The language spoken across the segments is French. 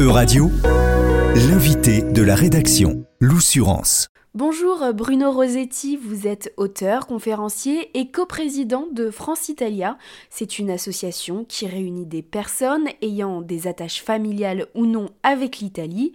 E-Radio, l'invité de la rédaction, l'Oussurance. Bonjour Bruno Rossetti, vous êtes auteur, conférencier et coprésident de France Italia. C'est une association qui réunit des personnes ayant des attaches familiales ou non avec l'Italie.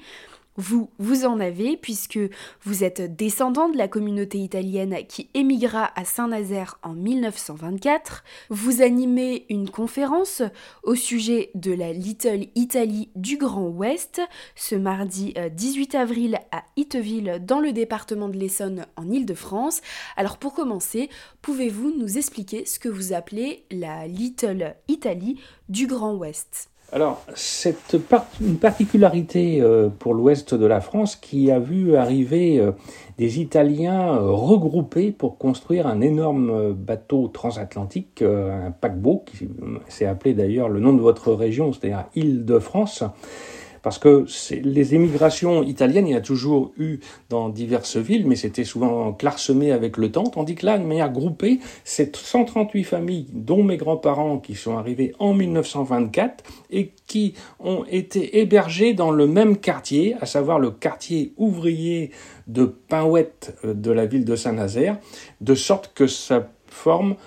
Vous, vous en avez puisque vous êtes descendant de la communauté italienne qui émigra à Saint-Nazaire en 1924. Vous animez une conférence au sujet de la Little Italy du Grand Ouest ce mardi 18 euh, avril à Itteville dans le département de l'Essonne en Ile-de-France. Alors pour commencer, pouvez-vous nous expliquer ce que vous appelez la Little Italy du Grand Ouest? Alors, c'est une particularité euh, pour l'ouest de la France qui a vu arriver euh, des Italiens euh, regroupés pour construire un énorme bateau transatlantique, un paquebot, qui s'est appelé d'ailleurs le nom de votre région, c'est-à-dire Île-de-France parce que les émigrations italiennes, il y a toujours eu dans diverses villes, mais c'était souvent clairsemé avec le temps, tandis que là, de manière groupée, c'est 138 familles, dont mes grands-parents, qui sont arrivés en 1924 et qui ont été hébergés dans le même quartier, à savoir le quartier ouvrier de Pinouette euh, de la ville de Saint-Nazaire, de sorte que ça forme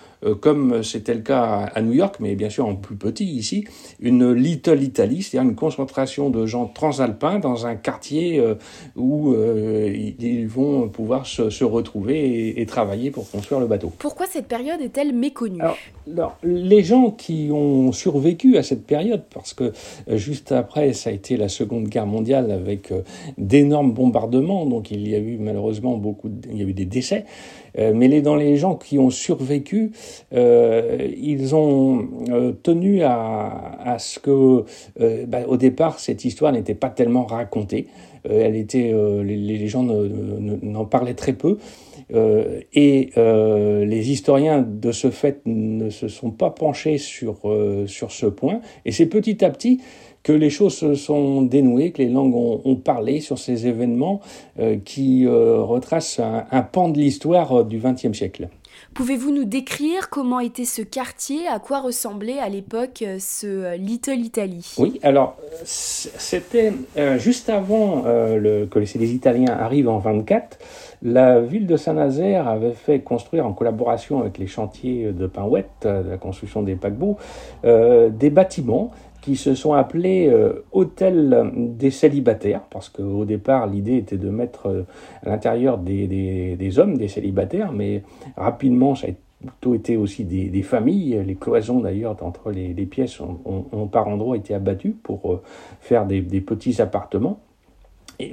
comme c'était le cas à New York, mais bien sûr en plus petit ici, une Little Italy, c'est-à-dire une concentration de gens transalpins dans un quartier euh, où euh, ils vont pouvoir se, retrouver et, travailler pour construire le bateau. Pourquoi cette période est-elle méconnue? Alors, les gens qui ont survécu à cette période, parce que juste après, ça a été la Seconde Guerre mondiale avec d'énormes bombardements, donc il y a eu malheureusement beaucoup, il y a eu des décès, mais les, dans les gens qui ont survécu, euh, ils ont euh, tenu à, ce que, euh, bah, au départ, cette histoire n'était pas tellement racontée. elle était, les, gens n'en parlaient très peu. et les historiens, de ce fait, ne se sont pas penchés sur, sur ce point. Et c'est petit à petit que les choses se sont dénouées, que les langues ont, parlé sur ces événements qui retracent un, un, pan de l'histoire du XXe siècle. Pouvez-vous nous décrire comment était ce quartier, à quoi ressemblait à l'époque euh, ce euh, Little Italy? Oui, alors c'était euh, juste avant que les Italiens arrivent en 24. La ville de Saint-Nazaire avait fait construire, en collaboration avec les chantiers de Pinouette, la construction des paquebots, des bâtiments qui se sont appelés euh, hôtels des célibataires, parce qu'au départ, l'idée était de mettre euh, à l'intérieur des, des, hommes, des célibataires, mais rapidement, ça a plutôt été aussi des, des familles. Les cloisons, d'ailleurs, entre les, pièces ont, par endroits été abattues pour euh, faire des, petits appartements.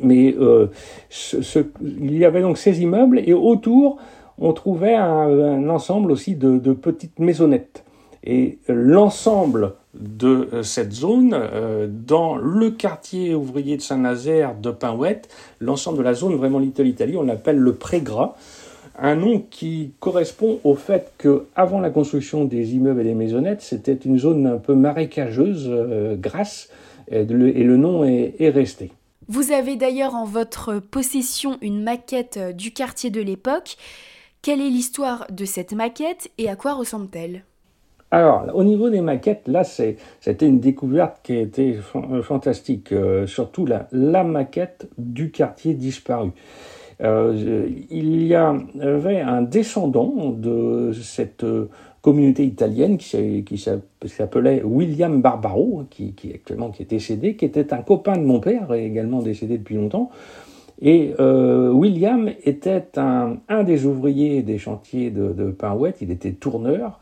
Mais ce, il y avait donc ces immeubles, et autour, on trouvait un, ensemble aussi de petites maisonnettes. Et l'ensemble de euh, cette zone, euh, dans le quartier ouvrier de Saint-Nazaire de Pinouette, l'ensemble de la zone vraiment Little Italy, on l'appelle le Prégras, un nom qui correspond au fait que avant la construction des immeubles et des maisonnettes, c'était une zone un peu marécageuse, euh, grasse, et le, nom est resté. Vous avez d'ailleurs en votre possession une maquette du quartier de l'époque. Quelle est l'histoire de cette maquette et à quoi ressemble-t-elle? Alors, au niveau des maquettes, là, c'était une découverte qui a été euh, fantastique, euh, surtout la, la, maquette du quartier disparu. Euh, il y avait un descendant de cette communauté italienne qui, s'appelait William Barbaro, qui, qui, actuellement qui est décédé, qui était un copain de mon père, également décédé depuis longtemps. Et William était un, un, des ouvriers des chantiers de, de Pinouette, il était tourneur.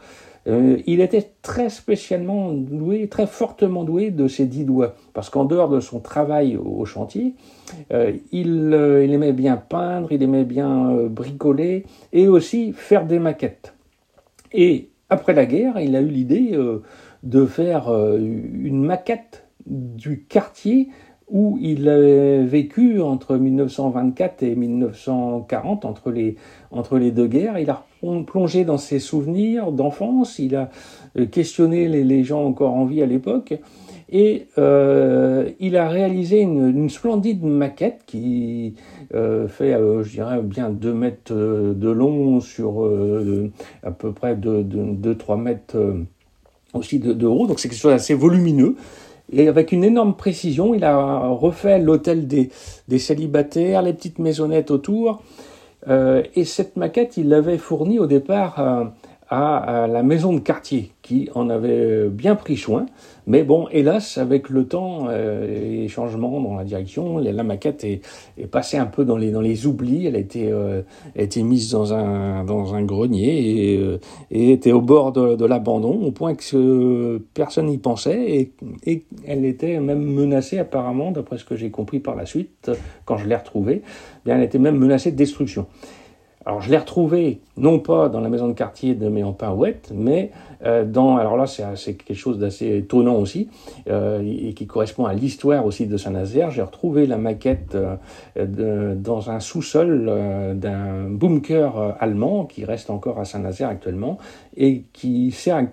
Euh, il était très spécialement doué, très fortement doué de ses dix doigts, parce qu'en dehors de son travail au chantier, euh, euh, il, aimait bien peindre, il aimait bien bricoler et aussi faire des maquettes. Et après la guerre, il a eu l'idée de faire une maquette du quartier où il a vécu entre 1924 et 1940, entre les, entre les deux guerres. Il a plongé dans ses souvenirs d'enfance, il a euh, questionné les, gens encore en vie à l'époque, et euh, il a réalisé une, splendide maquette qui euh, fait, je dirais, bien 2 mètres de long sur à peu près 2-3 mètres aussi de, de, haut, donc c'est quelque chose d'assez volumineux. Et avec une énorme précision, il a refait l'hôtel des, célibataires, les petites maisonnettes autour. Euh, et cette maquette, il l'avait fournie au départ euh, à, la maison de quartier, qui en avait bien pris soin. Mais bon, hélas, avec le temps euh, et les changements dans la direction, la, maquette est, passée un peu dans les, dans les oublis. Elle a été, euh, a été mise dans un, dans un grenier et, euh, était au bord de, l'abandon, au point que personne n'y pensait. Et, et, elle était même menacée, apparemment, d'après ce que j'ai compris par la suite, quand je l'ai retrouvée, bien, elle était même menacée de destruction. Alors je l'ai retrouvé non pas dans la maison de quartier de Méampin-Ouette, mais euh, dans, alors là c'est quelque chose d'assez étonnant aussi, euh, et qui correspond à l'histoire aussi de Saint-Nazaire. J'ai retrouvé la maquette euh, dans un sous-sol d'un bunker allemand qui reste encore à Saint-Nazaire actuellement, et qui sert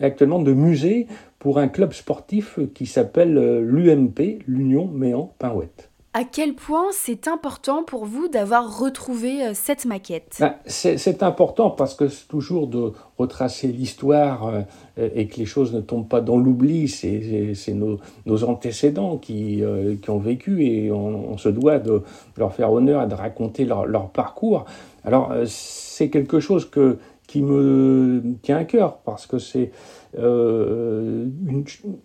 actuellement de musée pour un club sportif qui s'appelle l'UMP, l'Union Méan-Pinouette. À quel point c'est important pour vous d'avoir retrouvé euh, cette maquette? Ben, C'est important parce que c'est toujours de retracer l'histoire euh, et que les choses ne tombent pas dans l'oubli. C'est nos, antécédents qui, euh, qui, ont vécu et on, se doit de leur faire honneur et de raconter leur, parcours. Alors c'est quelque chose qui me tient à cœur parce que c'est le,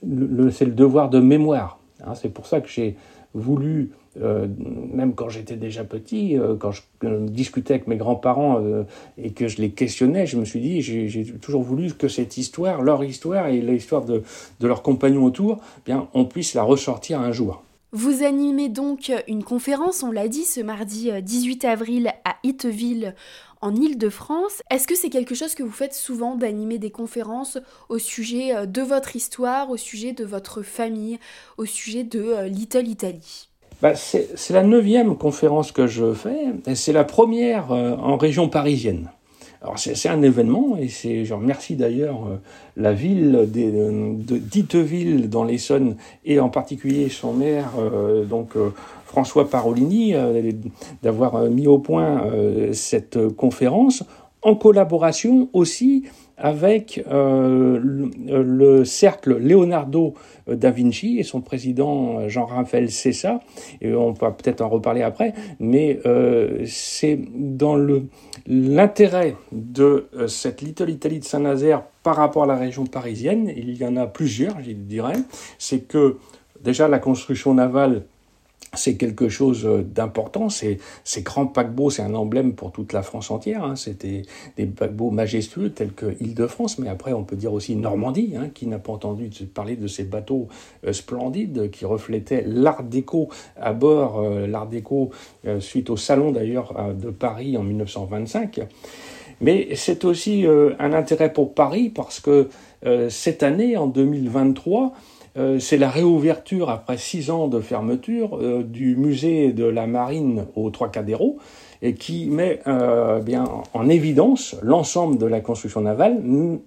le, devoir de mémoire. Hein. c'est pour ça que j'ai voulu, euh, même quand j'étais déjà petit, euh, quand je discutais avec mes grands-parents euh, et que je les questionnais, je me suis dit, j'ai toujours voulu que cette histoire, leur histoire et l'histoire de, de, leurs compagnons autour, eh bien, on puisse la ressortir un jour. Vous animez donc une conférence, on l'a dit, ce mardi 18 avril à Itteville en Ile-de-France. Est-ce que c'est quelque chose que vous faites souvent d'animer des conférences au sujet euh, de votre histoire, au sujet de votre famille, au sujet de euh, Little Italy? Bah, c'est la neuvième conférence que je fais, et c'est la première euh, en région parisienne. Alors c'est un événement et c'est je remercie d'ailleurs la ville d'Itteville dans l'Essonne et en particulier son maire donc François Parolini euh, d'avoir euh, mis au point euh, cette conférence en collaboration aussi avec le, cercle Leonardo da Vinci et son président Jean-Raphaël Cessa, et on peut peut-être en reparler après, mais c'est dans l'intérêt de cette Little Italy de Saint-Nazaire par rapport à la région parisienne, il y en a plusieurs, je dirais, c'est que déjà la construction navale c'est quelque chose euh, d'important. Ces, ces grands paquebots, c'est un emblème pour toute la France entière. Hein. C'était des paquebots majestueux tels que Île-de-France, mais après on peut dire aussi Normandie. Hein. Qui n'a pas entendu parler de ces bateaux euh, splendides qui reflétaient l'art déco à bord, euh, l'art déco suite au salon d'ailleurs de Paris en 1925. Mais c'est aussi un intérêt pour Paris parce que cette année, en 2023, euh, c'est la réouverture après six ans de fermeture euh, du musée de la marine au Trocadéro et qui met euh, bien en évidence l'ensemble de la construction navale,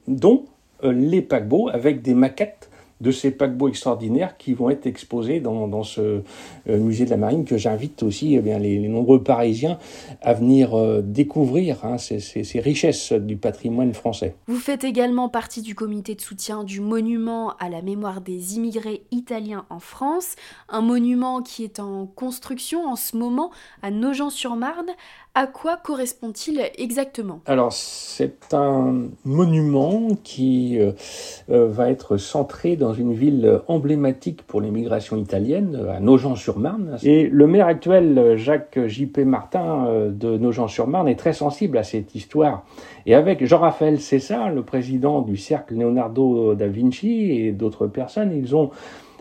dont les paquebots avec des maquettes de ces paquebots extraordinaires qui vont être exposés dans, dans ce euh, musée de la marine que j'invite aussi eh bien, les, nombreux Parisiens à venir euh, découvrir hein, ces, ces, ces, richesses du patrimoine français. Vous faites également partie du comité de soutien du monument à la mémoire des immigrés italiens en France, un monument qui est en construction en ce moment à Nogent-sur-Marne à quoi correspond-il exactement? Alors, c'est un monument qui euh, va être centré dans une ville emblématique pour l'immigration italienne, à Nogent-sur-Marne. Et le maire actuel, Jacques J.P. Martin euh, de Nogent-sur-Marne, est très sensible à cette histoire. Et avec Jean-Raphaël César, le président du cercle Leonardo da Vinci et d'autres personnes, ils ont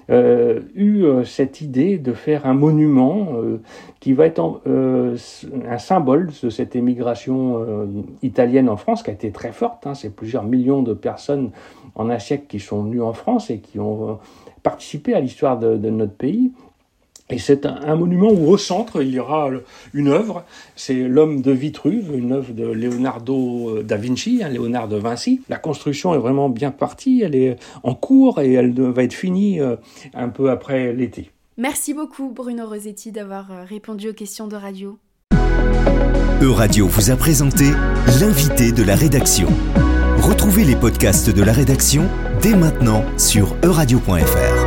euh, eu euh, cette idée de faire un monument euh, qui va être un symbole de cette émigration italienne en France qui a été très forte. Hein. C'est plusieurs millions de personnes en un siècle qui sont venues en France et qui ont participé à l'histoire de, de notre pays. Et c'est un, monument où au centre, il y aura une œuvre, c'est l'homme de Vitruve, une œuvre de Leonardo da Vinci, hein, Léonard de Vinci. La construction est vraiment bien partie, elle est en cours et elle va être finie euh, un peu après l'été. Merci beaucoup Bruno Rosetti d'avoir euh, répondu aux questions de radio. E-Radio vous a présenté l'invité de la rédaction. Retrouvez les podcasts de la rédaction dès maintenant sur euradio.fr.